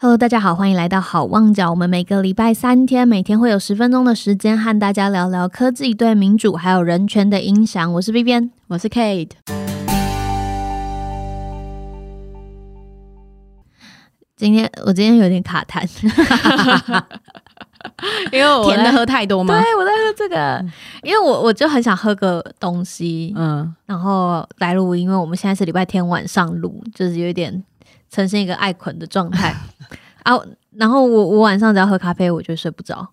Hello，大家好，欢迎来到好望角。我们每个礼拜三天，每天会有十分钟的时间和大家聊聊科技对民主还有人权的影响。我是 B B，我是 Kate。今天我今天有点卡痰 因为我甜的喝太多吗？对，我在喝这个，因为我我就很想喝个东西，嗯，然后来录，因为我们现在是礼拜天晚上录，就是有一点呈现一个爱捆的状态 啊。然后我我晚上只要喝咖啡，我就睡不着。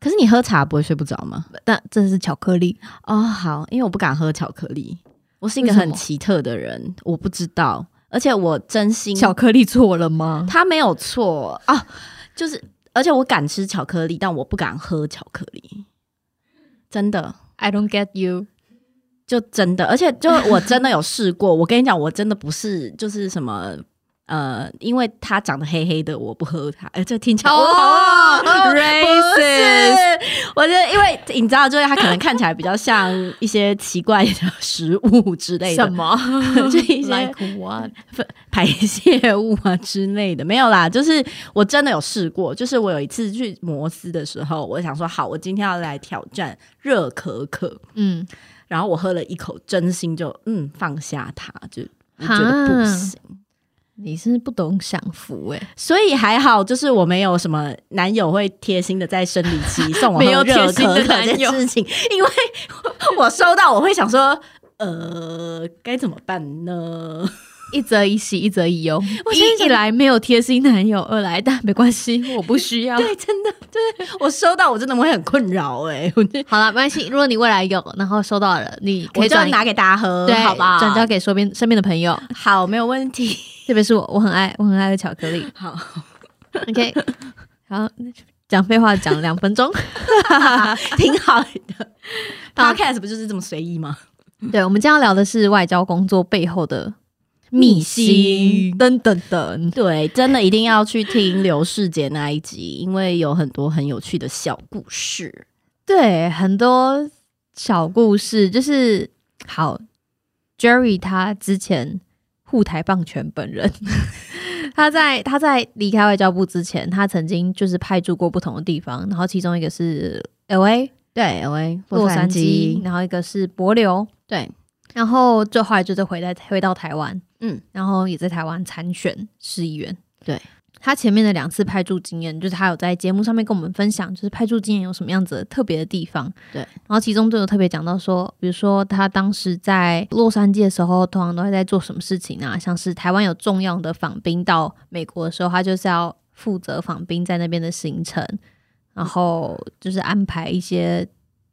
可是你喝茶不会睡不着吗？但这是巧克力哦，好，因为我不敢喝巧克力，我是一个很奇特的人，我不知道，而且我真心巧克力错了吗？他没有错啊，就是而且我敢吃巧克力，但我不敢喝巧克力，真的。I don't get you。就真的，而且就我真的有试过。我跟你讲，我真的不是就是什么呃，因为它长得黑黑的，我不喝它。哎、这听起来哦不是，我觉得因为你知道，就是它可能看起来比较像一些奇怪的食物之类的，什么？就一些 like what？排泄物啊之类的，没有啦。就是我真的有试过，就是我有一次去摩斯的时候，我想说好，我今天要来挑战热可可，嗯，然后我喝了一口，真心就嗯放下它，就我觉得不行。你是不懂享福哎、所以还好，就是我没有什么男友会贴心的在生理期 送我没有喝热可可这的事情，因为我收到我会想说，呃，该怎么办呢？一则以喜，一则以忧。我一一来没有贴心男友，二来但没关系，我不需要。对，真的就是我收到，我真的会很困扰哎、好了，没关系。如果你未来有，然后收到了，你可以转就拿给大家喝，对，好吧？转交给身边身边的朋友，好，没有问题。特别是我，我很爱，我很爱的巧克力。好，OK，好，讲废话讲两分钟。挺好的。好 Podcast 不就是这么随意吗？对，我们今天要聊的是外交工作背后的秘辛，等等等。对，真的一定要去听刘世杰那一集，因为有很多很有趣的小故事。对，很多小故事，就是好，Jerry 他之前护台棒权本人，他在他在离开外交部之前，他曾经就是派驻过不同的地方，然后其中一个是 L A 对，L.A. 洛杉矶，然后一个是帛琉，对，然后最后来就是回来回到台湾，嗯，然后也在台湾参选市议员。对他前面的两次派驻经验，就是他有在节目上面跟我们分享，就是派驻经验有什么样子的特别的地方。对，然后其中就有特别讲到说，比如说他当时在洛杉矶的时候，通常都会在做什么事情啊？像是台湾有重要的访宾到美国的时候，他就是要负责访宾在那边的行程，然后就是安排一些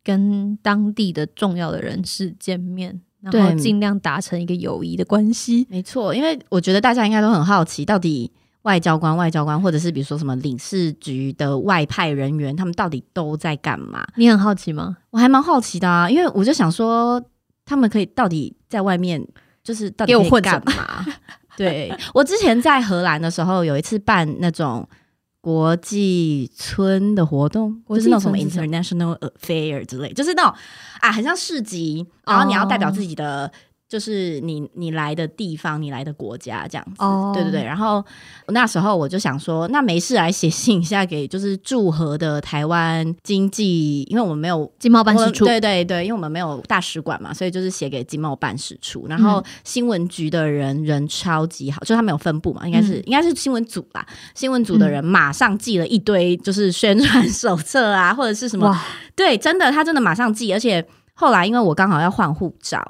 跟当地的重要的人士见面，然后对尽量达成一个友谊的关系。没错，因为我觉得大家应该都很好奇，到底外交官、外交官，或者是比如说什么领事局的外派人员，他们到底都在干嘛？你很好奇吗？我还蛮好奇的啊，因为我就想说，他们可以到底在外面，就是到底可以给我混干嘛？对我之前在荷兰的时候，有一次办那种国际村的活动，就是那种什么 international affair 之类，就是那种啊，很像市集，然后你要代表自己的。就是你你来的地方，你来的国家这样子，哦对对对。然后那时候我就想说，那没事来写信一下给就是驻河的台湾经济，因为我们没有经贸办事处我对对对，因为我们没有大使馆嘛，所以就是写给经贸办事处。然后新闻局的人人超级好，就他们有分部嘛，应该是、嗯应该是新闻组吧。新闻组的人马上寄了一堆就是宣传手册啊，或者是什么，哇，对，真的他真的马上寄，而且后来因为我刚好要换护照。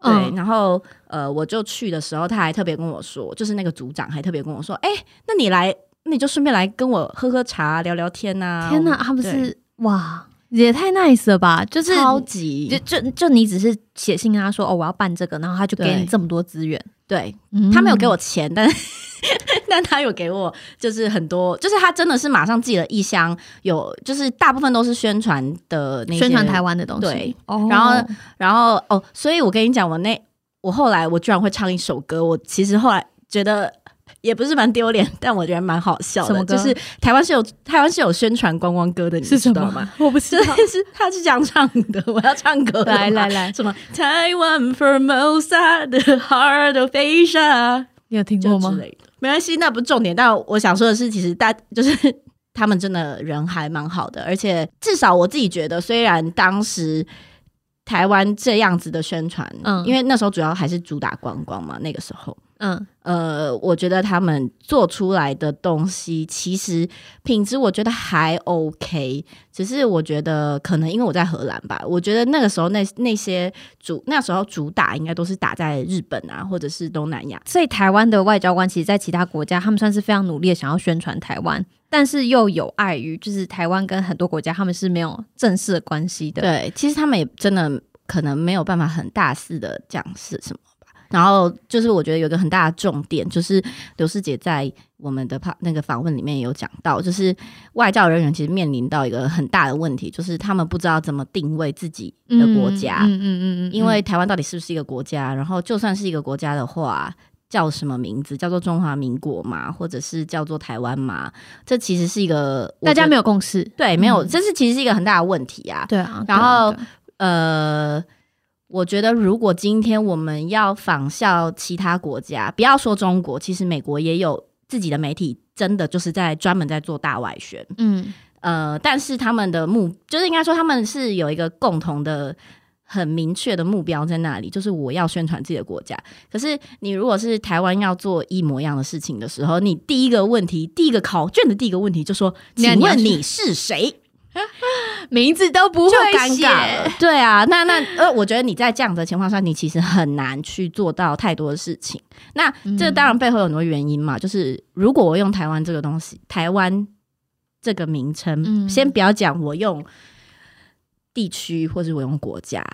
对，嗯然后呃，我就去的时候，他还特别跟我说，就是那个组长还特别跟我说，哎、那你来，那你就顺便来跟我喝喝茶、聊聊天呐、天哪，他们是哇，也太 nice 了吧！就是超级就就就你只是写信跟他说哦，我要办这个，然后他就给你这么多资源。对，嗯他没有给我钱，但但他有给我，就是很多，就是他真的是马上寄了一箱，有就是大部分都是宣传的那些宣传台，湾的东西。对，哦然后然后哦，所以我跟你讲，我那我后来我居然会唱一首歌，我其实后来觉得。也不是蛮丢脸，但我觉得蛮好笑的。就是台湾是有台湾是有宣传观光歌的，你知道吗？？我不知道。就是他是这样唱的，我要唱歌来来来，什么台湾 Formosa the heart of Asia，你有听过吗？之类的。没关系，那不是重点。但我想说的是，其实大 就是他们真的人还蛮好的，而且至少我自己觉得，虽然当时台湾这样子的宣传，嗯因为那时候主要还是主打观光嘛，那个时候。嗯，呃，我觉得他们做出来的东西其实品质我觉得还 OK，只是我觉得可能因为我在荷兰吧，我觉得那个时候那那些主那时候主打应该都是打在日本啊，或者是东南亚。所以台湾的外交官其实，在其他国家，他们算是非常努力的想要宣传台湾，但是又有碍于就是台湾跟很多国家他们是没有正式的关系的。对，其实他们也真的可能没有办法很大肆的讲是什么吧。然后就是我觉得有一个很大的重点，就是刘师姐在我们的那个访问里面也有讲到，就是外教人员其实面临到一个很大的问题，就是他们不知道怎么定位自己的国家，嗯嗯嗯嗯，因为台湾到底是不是一个国家？然后就算是一个国家的话。叫什么名字？叫做中华民国嘛，或者是叫做台湾嘛？这其实是一个大家没有共识。对没有，嗯这是其实是一个很大的问题啊。对啊，然后呃，我觉得如果今天我们要仿效其他国家，不要说中国，其实美国也有自己的媒体，真的就是在专门在做大外宣。嗯呃，但是他们的目，就是应该说他们是有一个共同的。很明确的目标在那里，就是我要宣传自己的国家。可是你如果是台湾要做一模一样的事情的时候，你第一个问题，第一个考卷的第一个问题就说：“请问你是谁？” 名字都不会尴写尬。对啊，那那呃，我觉得你在这样的情况下，你其实很难去做到太多的事情。那这当然背后有很多原因嘛，就是如果我用台湾这个东西，台湾这个名称，嗯先不要讲我用地区或者我用国家，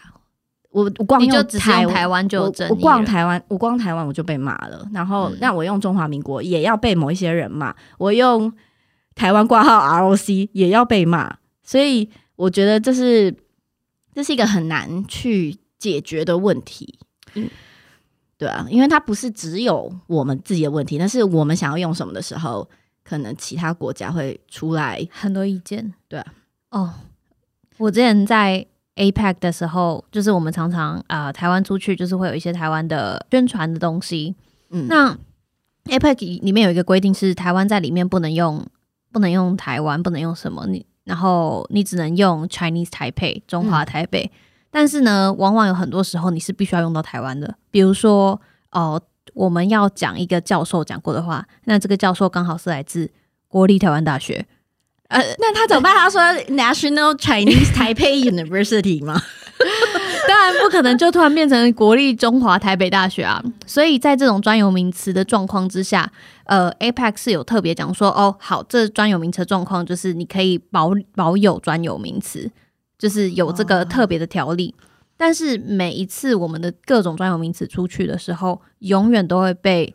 我我光就只是用台湾就有我光台湾，我光台湾我就被骂了。然后，嗯那我用中华民国也要被某一些人骂，我用台湾挂号 ROC 也要被骂。所以，我觉得这是这是一个很难去解决的问题。嗯，对啊，因为它不是只有我们自己的问题，但是我们想要用什么的时候，可能其他国家会出来。很多意见。对啊，哦，我之前在 APEC 的时候，就是我们常常啊、呃台湾出去就是会有一些台湾的宣传的东西。嗯，那 APEC 里面有一个规定是，台湾在里面不能用，不能用台湾，不能用什么你，然后你只能用 Chinese Taipei 中华台北。但是呢，往往有很多时候你是必须要用到台湾的，比如说哦、我们要讲一个教授讲过的话，那这个教授刚好是来自国立台湾大学，呃，那他怎么办？他说 National Chinese Taipei University 吗？不可能就突然变成国立中华台北大学啊！所以在这种专有名词的状况之下，呃，APEC 是有特别讲说，哦，好，这专有名词的状况就是你可以保保有专有名词，就是有这个特别的条例。但是每一次我们的各种专有名词出去的时候，永远都会被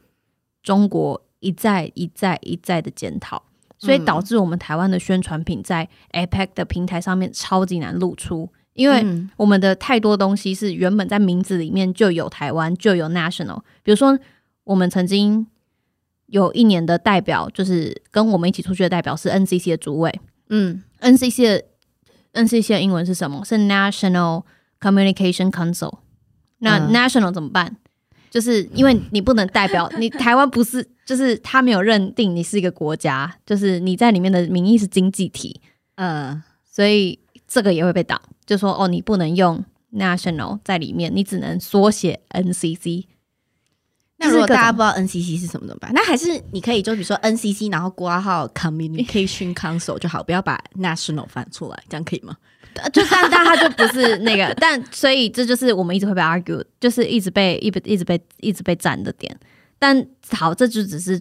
中国一再一再一再的检讨，所以导致我们台湾的宣传品在 APEC 的平台上面超级难露出，因为嗯我们的太多东西是原本在名字里面就有台湾，就有 national。比如说，我们曾经有一年的代表，就是跟我们一起出去的代表是 NCC 的主委。嗯 NCC 的 NCC 的英文是什么？是 National Communication Council。那嗯 national 怎么办？就是因为你不能代表 你台湾不是，就是他没有认定你是一个国家，就是你在里面的名义是经济体。嗯所以这个也会被挡，就说哦，你不能用 national 在里面，你只能缩写 NCC。那如果大家不知道 NCC 是什么怎么办？那还是你可以就比如说 NCC，然后挂号 Communication Council 就好，不要把 National 翻出来，这样可以吗？呃就但但他就不是那个，但所以这就是我们一直会被 argue，就是一直被一直一直被一直被占的点。但好，这就只是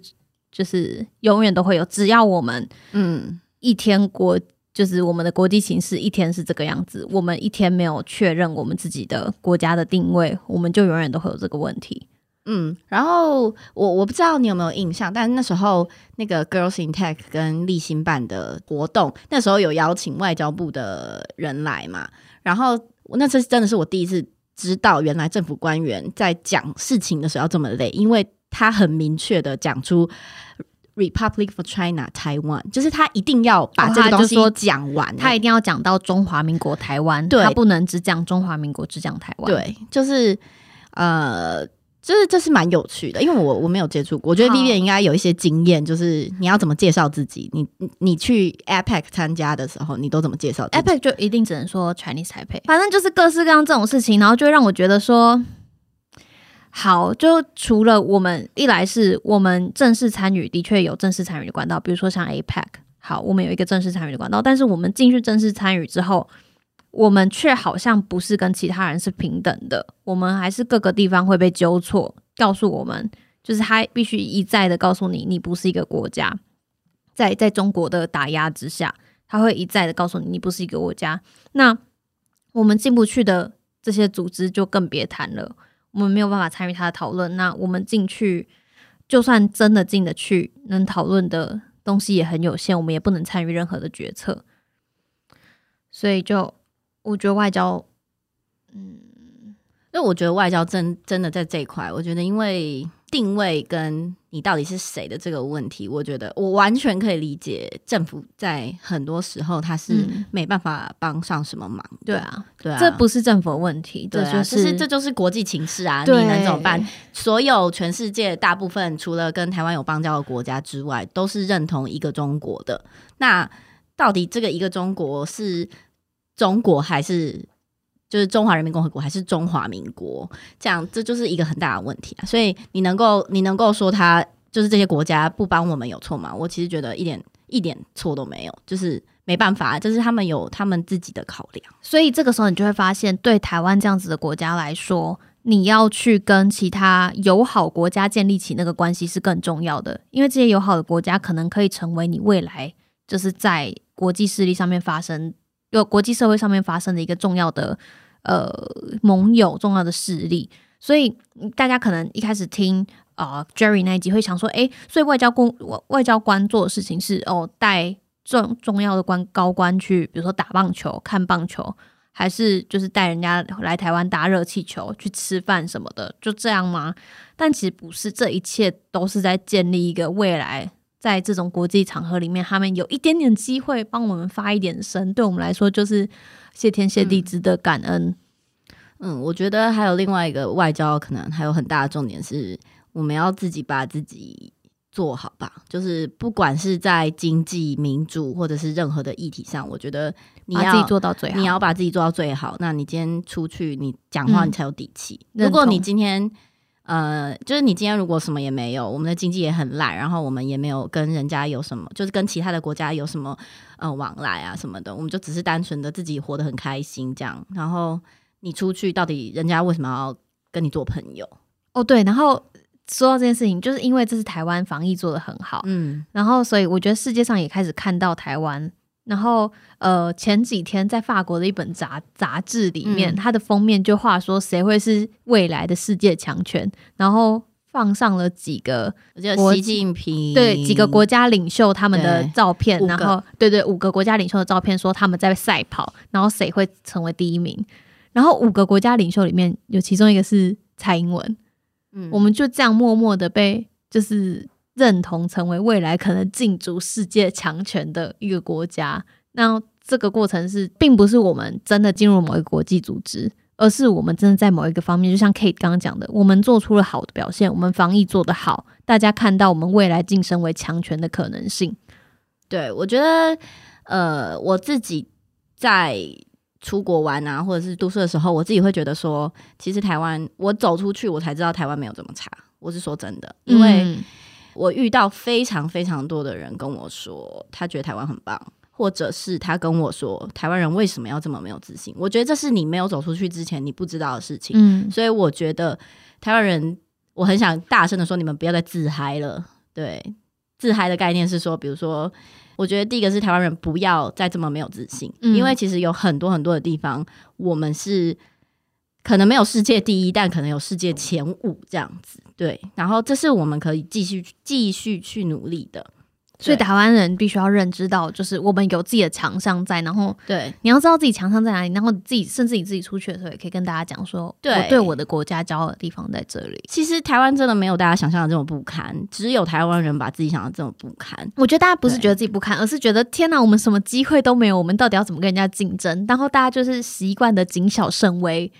就是永远都会有，只要我们嗯一天国就是我们的国际形势一天是这个样子，我们一天没有确认我们自己的国家的定位，我们就永远都会有这个问题。嗯。然后我我不知道你有没有印象，但那时候那个 Girls in Tech 跟立新办的活动，那时候有邀请外交部的人来嘛，然后那次真的是我第一次知道，原来政府官员在讲事情的时候要这么累，因为他很明确的讲出 Republic for China Taiwan，就是他一定要把哦这个东西他就说讲完、他一定要讲到中华民国台湾，对。他不能只讲中华民国，只讲台湾。，对，就是呃，就是这是蛮有趣的，因为我我没有接触过，我觉得好。Vivian 应该有一些经验，就是你要怎么介绍自己，你你你去 APEC 参加的时候，你都怎么介绍自己？Epic 就一定只能说 Chinese 台配，反正就是各式各样这种事情，然后就让我觉得说，好，就除了我们一来是我们正式参与，的确有正式参与的管道，比如说像 APEC，好，我们有一个正式参与的管道，但是我们进去正式参与之后，我们却好像不是跟其他人是平等的，我们还是各个地方会被纠错，告诉我们，就是他必须一再的告诉你，你不是一个国家，在在中国的打压之下。他会一再的告诉你，你不是一个国家。那我们进不去的这些组织就更别谈了，我们没有办法参与他的讨论。那我们进去，就算真的进得去，能讨论的东西也很有限，我们也不能参与任何的决策。所以就我觉得外交，嗯，因为我觉得外交真真的在这一块，我觉得因为定位跟你到底是谁的这个问题，我觉得我完全可以理解政府在很多时候他是嗯没办法帮上什么忙的。对啊，对啊，这不是政府的问题，对啊，这就这是这就是国际情势啊，你能怎么办？所有全世界大部分除了跟台湾有邦交的国家之外，都是认同一个中国的。那到底这个一个中国是中国还是就是中华人民共和国还是中华民国？这样这就是一个很大的问题啊。所以你能够你能够说他就是这些国家不帮我们有错吗？我其实觉得一点一点错都没有，就是没办法，就是他们有他们自己的考量。所以这个时候你就会发现，对台湾这样子的国家来说，你要去跟其他友好国家建立起那个关系是更重要的，因为这些友好的国家可能可以成为你未来就是在国际势力上面发生，有国际社会上面发生的一个重要的呃盟友、重要的势力。所以大家可能一开始听啊、呃 Jerry 那一集会想说，诶，所以外交公外交官做的事情是哦带重重要的官高官去，比如说打棒球、看棒球，还是就是带人家来台湾打热气球、去吃饭什么的，就这样吗？但其实不是，这一切都是在建立一个未来。在这种国际场合里面，他们有一点点机会帮我们发一点声，对我们来说就是谢天谢地，值得感恩。嗯，我觉得还有另外一个外交，可能还有很大的重点是，我们要自己把自己做好吧。就是不管是在经济、民主，或者是任何的议题上，我觉得你要自己做到最好。你要把自己做到最好。那你今天出去，你讲话嗯你才有底气。认如果你今天呃，就是你今天如果什么也没有，我们的经济也很烂，然后我们也没有跟人家有什么，就是跟其他的国家有什么呃往来啊什么的，我们就只是单纯的自己活得很开心这样。然后你出去，到底人家为什么要跟你做朋友？哦，对，然后说到这件事情，就是因为这是台湾防疫做的很好，嗯，然后所以我觉得世界上也开始看到台湾。然后呃，前几天在法国的一本杂杂志里面，嗯它的封面就画说谁会是未来的世界强权，然后放上了几个我记得习近平对几个国家领袖他们的照片，然后对对五个国家领袖的照片，说他们在赛跑，然后谁会成为第一名。然后五个国家领袖里面有其中一个是蔡英文，嗯我们就这样默默的被就是认同成为未来可能竞逐世界强权的一个国家。那这个过程是，并不是我们真的进入某一个国际组织，而是我们真的在某一个方面，就像 Kate 刚刚讲的，我们做出了好的表现，我们防疫做得好，大家看到我们未来晋升为强权的可能性。对，我觉得呃，我自己在出国玩啊，或者是读书的时候，我自己会觉得说，其实台湾，我走出去，我才知道台湾没有这么差。我是说真的，因为我遇到非常非常多的人跟我说，他觉得台湾很棒。或者是他跟我说，台湾人为什么要这么没有自信？我觉得这是你没有走出去之前你不知道的事情。嗯所以我觉得台湾人，我很想大声的说，你们不要再自嗨了。对，自嗨的概念是说，比如说，我觉得第一个是台湾人不要再这么没有自信，嗯因为其实有很多很多的地方，我们是可能没有世界第一，但可能有世界前五这样子。对，然后这是我们可以继续继续去努力的。所以台湾人必须要认知到，就是我们有自己的强项在，然后对你要知道自己强项在哪里，然后自己甚至你自己出去的时候，也可以跟大家讲说，对我对我的国家骄傲的地方在这里。其实台湾真的没有大家想象的这么不堪，只有台湾人把自己想的这么不堪。我觉得大家不是觉得自己不堪，而是觉得天哪，我们什么机会都没有，我们到底要怎么跟人家竞争？然后大家就是习惯的谨小慎微。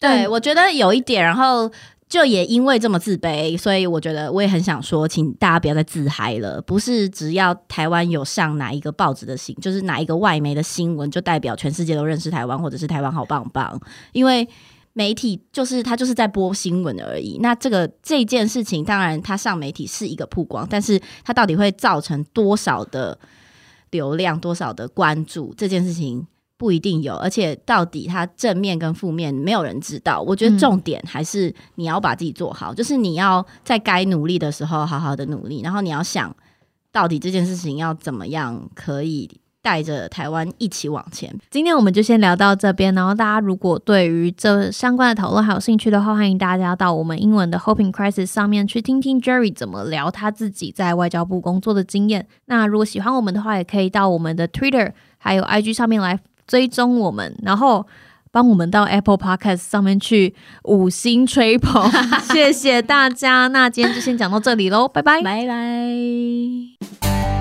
对，我觉得有一点，然后就也因为这么自卑，所以我觉得我也很想说，请大家不要再自嗨了。不是只要台湾有上哪一个报纸的新，就是哪一个外媒的新闻，就代表全世界都认识台湾，或者是台湾好棒棒。因为媒体就是他就是在播新闻而已。那这个这件事情，当然他上媒体是一个曝光，但是他到底会造成多少的流量、多少的关注，这件事情。不一定有，而且到底它正面跟负面，没有人知道。我觉得重点还是你要把自己做好，就是你要在该努力的时候好好的努力，然后你要想到底这件事情要怎么样可以带着台湾一起往前。今天我们就先聊到这边，然后大家如果对于这相关的讨论还有兴趣的话，欢迎大家到我们英文的 Hoping Crisis 上面去听听 Jerry 怎么聊他自己在外交部工作的经验。那如果喜欢我们的话，也可以到我们的 Twitter 还有 IG 上面来。追踪我们，然后帮我们到 Apple Podcast 上面去五星吹捧，谢谢大家。那今天就先讲到这里喽，拜拜，拜拜。